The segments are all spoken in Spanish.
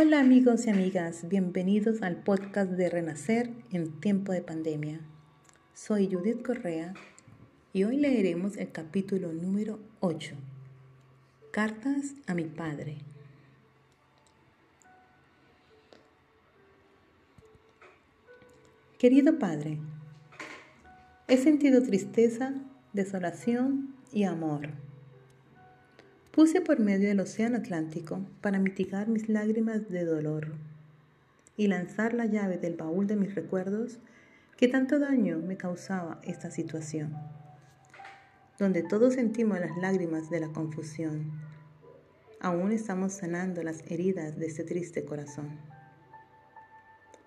Hola amigos y amigas, bienvenidos al podcast de Renacer en tiempo de pandemia. Soy Judith Correa y hoy leeremos el capítulo número 8, Cartas a mi Padre. Querido Padre, he sentido tristeza, desolación y amor. Puse por medio del Océano Atlántico para mitigar mis lágrimas de dolor y lanzar la llave del baúl de mis recuerdos que tanto daño me causaba esta situación, donde todos sentimos las lágrimas de la confusión. Aún estamos sanando las heridas de este triste corazón.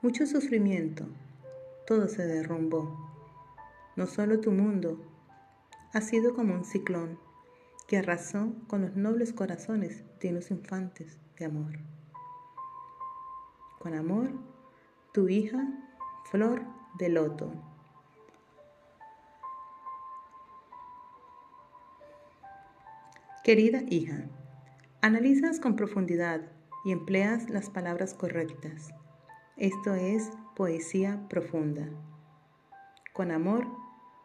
Mucho sufrimiento, todo se derrumbó. No solo tu mundo ha sido como un ciclón que arrasó con los nobles corazones de los infantes de amor. Con amor, tu hija, Flor de Loto. Querida hija, analizas con profundidad y empleas las palabras correctas. Esto es poesía profunda. Con amor,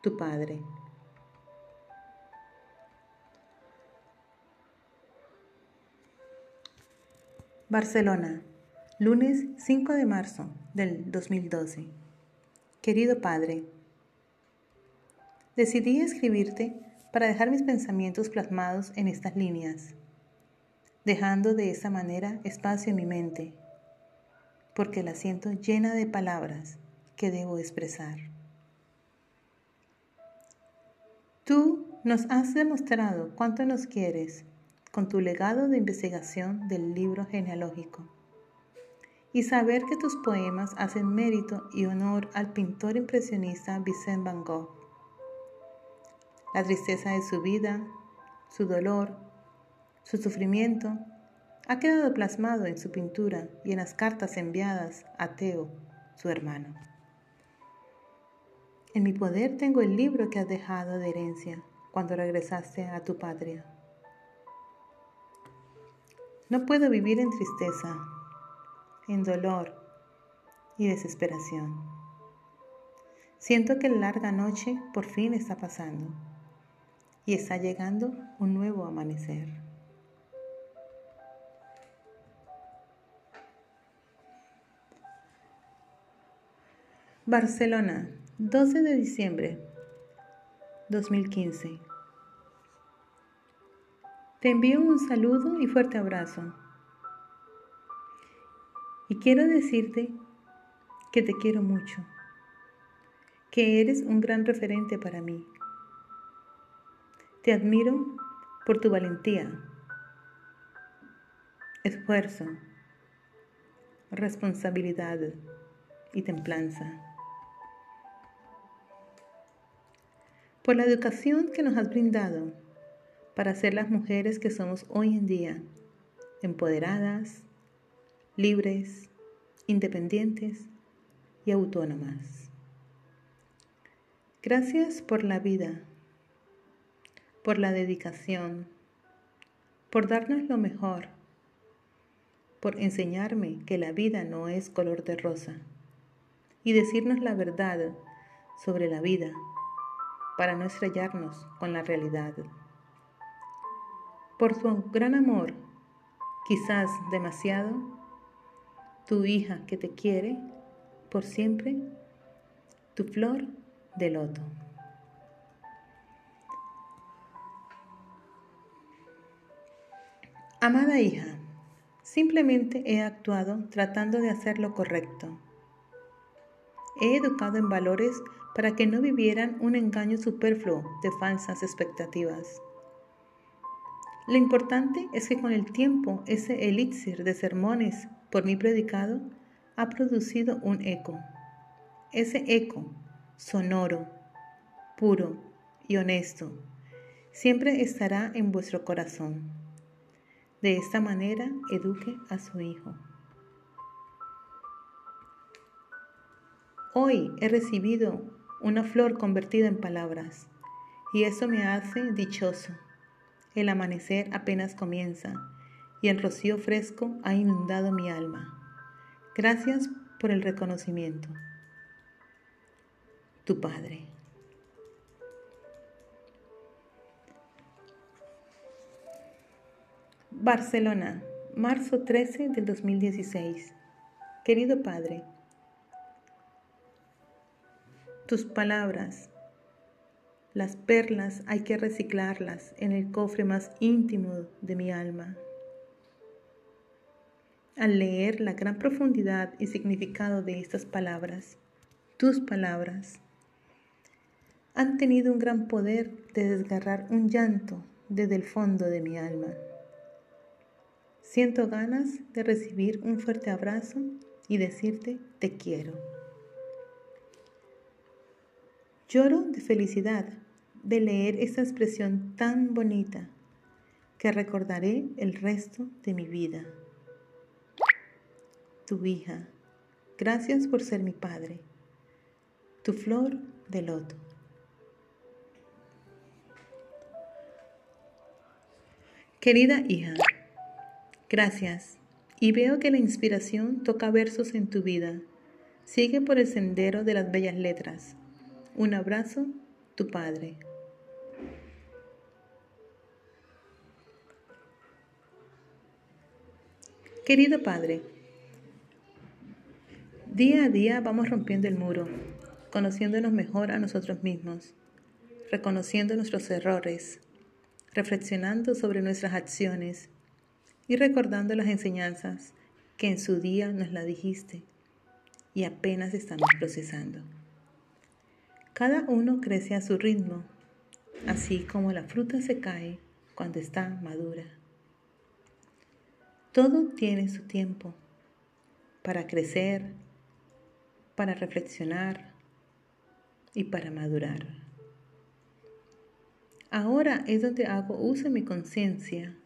tu Padre. Barcelona, lunes 5 de marzo del 2012. Querido Padre, decidí escribirte para dejar mis pensamientos plasmados en estas líneas, dejando de esa manera espacio en mi mente, porque la siento llena de palabras que debo expresar. Tú nos has demostrado cuánto nos quieres con tu legado de investigación del libro genealógico y saber que tus poemas hacen mérito y honor al pintor impresionista Vincent Van Gogh. La tristeza de su vida, su dolor, su sufrimiento, ha quedado plasmado en su pintura y en las cartas enviadas a Teo, su hermano. En mi poder tengo el libro que has dejado de herencia cuando regresaste a tu patria. No puedo vivir en tristeza, en dolor y desesperación. Siento que la larga noche por fin está pasando y está llegando un nuevo amanecer. Barcelona, 12 de diciembre 2015. Te envío un saludo y fuerte abrazo. Y quiero decirte que te quiero mucho, que eres un gran referente para mí. Te admiro por tu valentía, esfuerzo, responsabilidad y templanza. Por la educación que nos has brindado para ser las mujeres que somos hoy en día, empoderadas, libres, independientes y autónomas. Gracias por la vida, por la dedicación, por darnos lo mejor, por enseñarme que la vida no es color de rosa y decirnos la verdad sobre la vida para no estrellarnos con la realidad por su gran amor, quizás demasiado, tu hija que te quiere por siempre, tu flor de loto. Amada hija, simplemente he actuado tratando de hacer lo correcto. He educado en valores para que no vivieran un engaño superfluo de falsas expectativas. Lo importante es que con el tiempo ese elixir de sermones por mí predicado ha producido un eco. Ese eco, sonoro, puro y honesto, siempre estará en vuestro corazón. De esta manera eduque a su hijo. Hoy he recibido una flor convertida en palabras y eso me hace dichoso el amanecer apenas comienza y el rocío fresco ha inundado mi alma. Gracias por el reconocimiento. Tu Padre. Barcelona, marzo 13 del 2016. Querido Padre, tus palabras, las perlas hay que reciclarlas en el cofre más íntimo de mi alma. Al leer la gran profundidad y significado de estas palabras, tus palabras, han tenido un gran poder de desgarrar un llanto desde el fondo de mi alma. Siento ganas de recibir un fuerte abrazo y decirte te quiero. Lloro de felicidad de leer esta expresión tan bonita que recordaré el resto de mi vida. Tu hija, gracias por ser mi padre. Tu flor de loto. Querida hija, Gracias. Y veo que la inspiración toca versos en tu vida. Sigue por el sendero de las bellas letras. Un abrazo, tu Padre. Querido Padre, día a día vamos rompiendo el muro, conociéndonos mejor a nosotros mismos, reconociendo nuestros errores, reflexionando sobre nuestras acciones y recordando las enseñanzas que en su día nos la dijiste y apenas estamos procesando. Cada uno crece a su ritmo, así como la fruta se cae cuando está madura. Todo tiene su tiempo para crecer, para reflexionar y para madurar. Ahora es donde hago uso de mi conciencia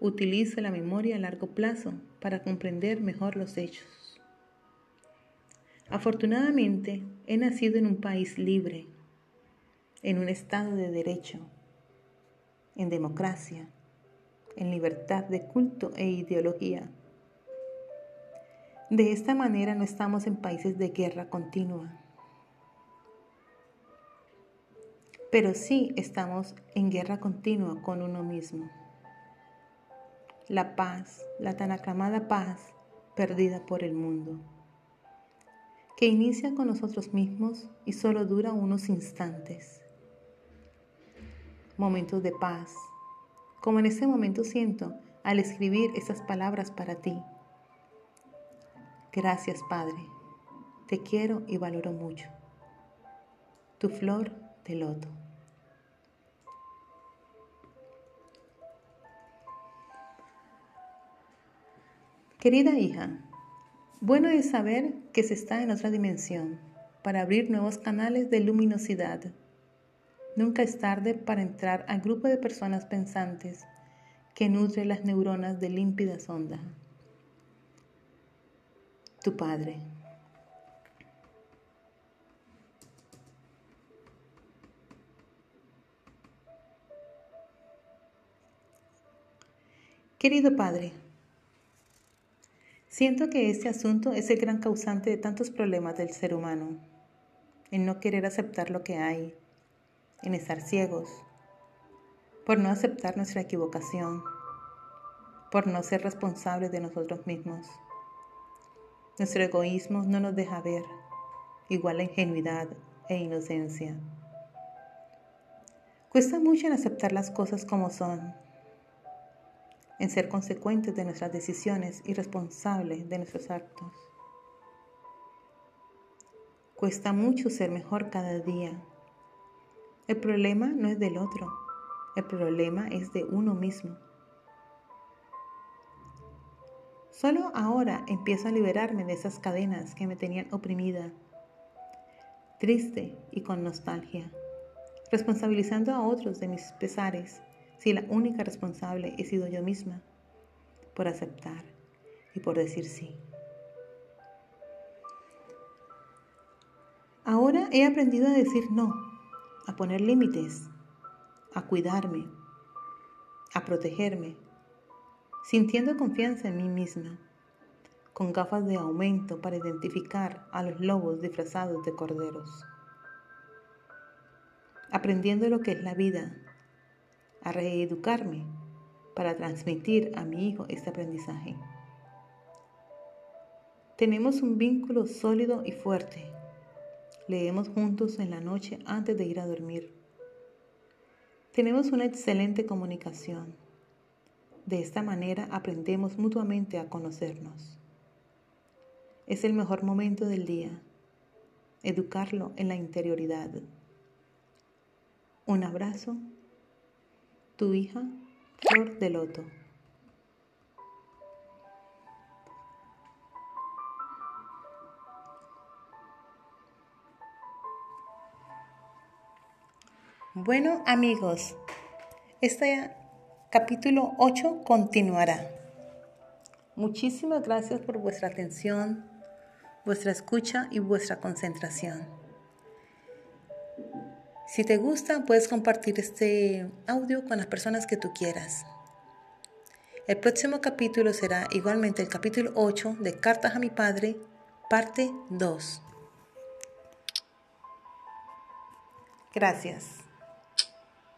Utiliza la memoria a largo plazo para comprender mejor los hechos. Afortunadamente, he nacido en un país libre, en un estado de derecho, en democracia, en libertad de culto e ideología. De esta manera no estamos en países de guerra continua, pero sí estamos en guerra continua con uno mismo la paz, la tan aclamada paz perdida por el mundo, que inicia con nosotros mismos y solo dura unos instantes. Momentos de paz, como en ese momento siento al escribir esas palabras para ti. Gracias Padre, te quiero y valoro mucho. Tu flor de loto. Querida hija, bueno es saber que se está en otra dimensión para abrir nuevos canales de luminosidad. Nunca es tarde para entrar al grupo de personas pensantes que nutre las neuronas de límpida sonda. Tu Padre. Querido Padre, Siento que este asunto es el gran causante de tantos problemas del ser humano, en no querer aceptar lo que hay, en estar ciegos, por no aceptar nuestra equivocación, por no ser responsables de nosotros mismos. Nuestro egoísmo no nos deja ver, igual la ingenuidad e inocencia. Cuesta mucho en aceptar las cosas como son en ser consecuentes de nuestras decisiones y responsables de nuestros actos. Cuesta mucho ser mejor cada día. El problema no es del otro, el problema es de uno mismo. Solo ahora empiezo a liberarme de esas cadenas que me tenían oprimida, triste y con nostalgia, responsabilizando a otros de mis pesares si la única responsable he sido yo misma por aceptar y por decir sí. Ahora he aprendido a decir no, a poner límites, a cuidarme, a protegerme, sintiendo confianza en mí misma, con gafas de aumento para identificar a los lobos disfrazados de corderos, aprendiendo lo que es la vida, a reeducarme para transmitir a mi hijo este aprendizaje. Tenemos un vínculo sólido y fuerte. Leemos juntos en la noche antes de ir a dormir. Tenemos una excelente comunicación. De esta manera aprendemos mutuamente a conocernos. Es el mejor momento del día, educarlo en la interioridad. Un abrazo, tu hija, Flor de Loto. Bueno amigos, este capítulo 8 continuará. Muchísimas gracias por vuestra atención, vuestra escucha y vuestra concentración. Si te gusta, puedes compartir este audio con las personas que tú quieras. El próximo capítulo será igualmente el capítulo 8 de Cartas a mi Padre, parte 2. Gracias.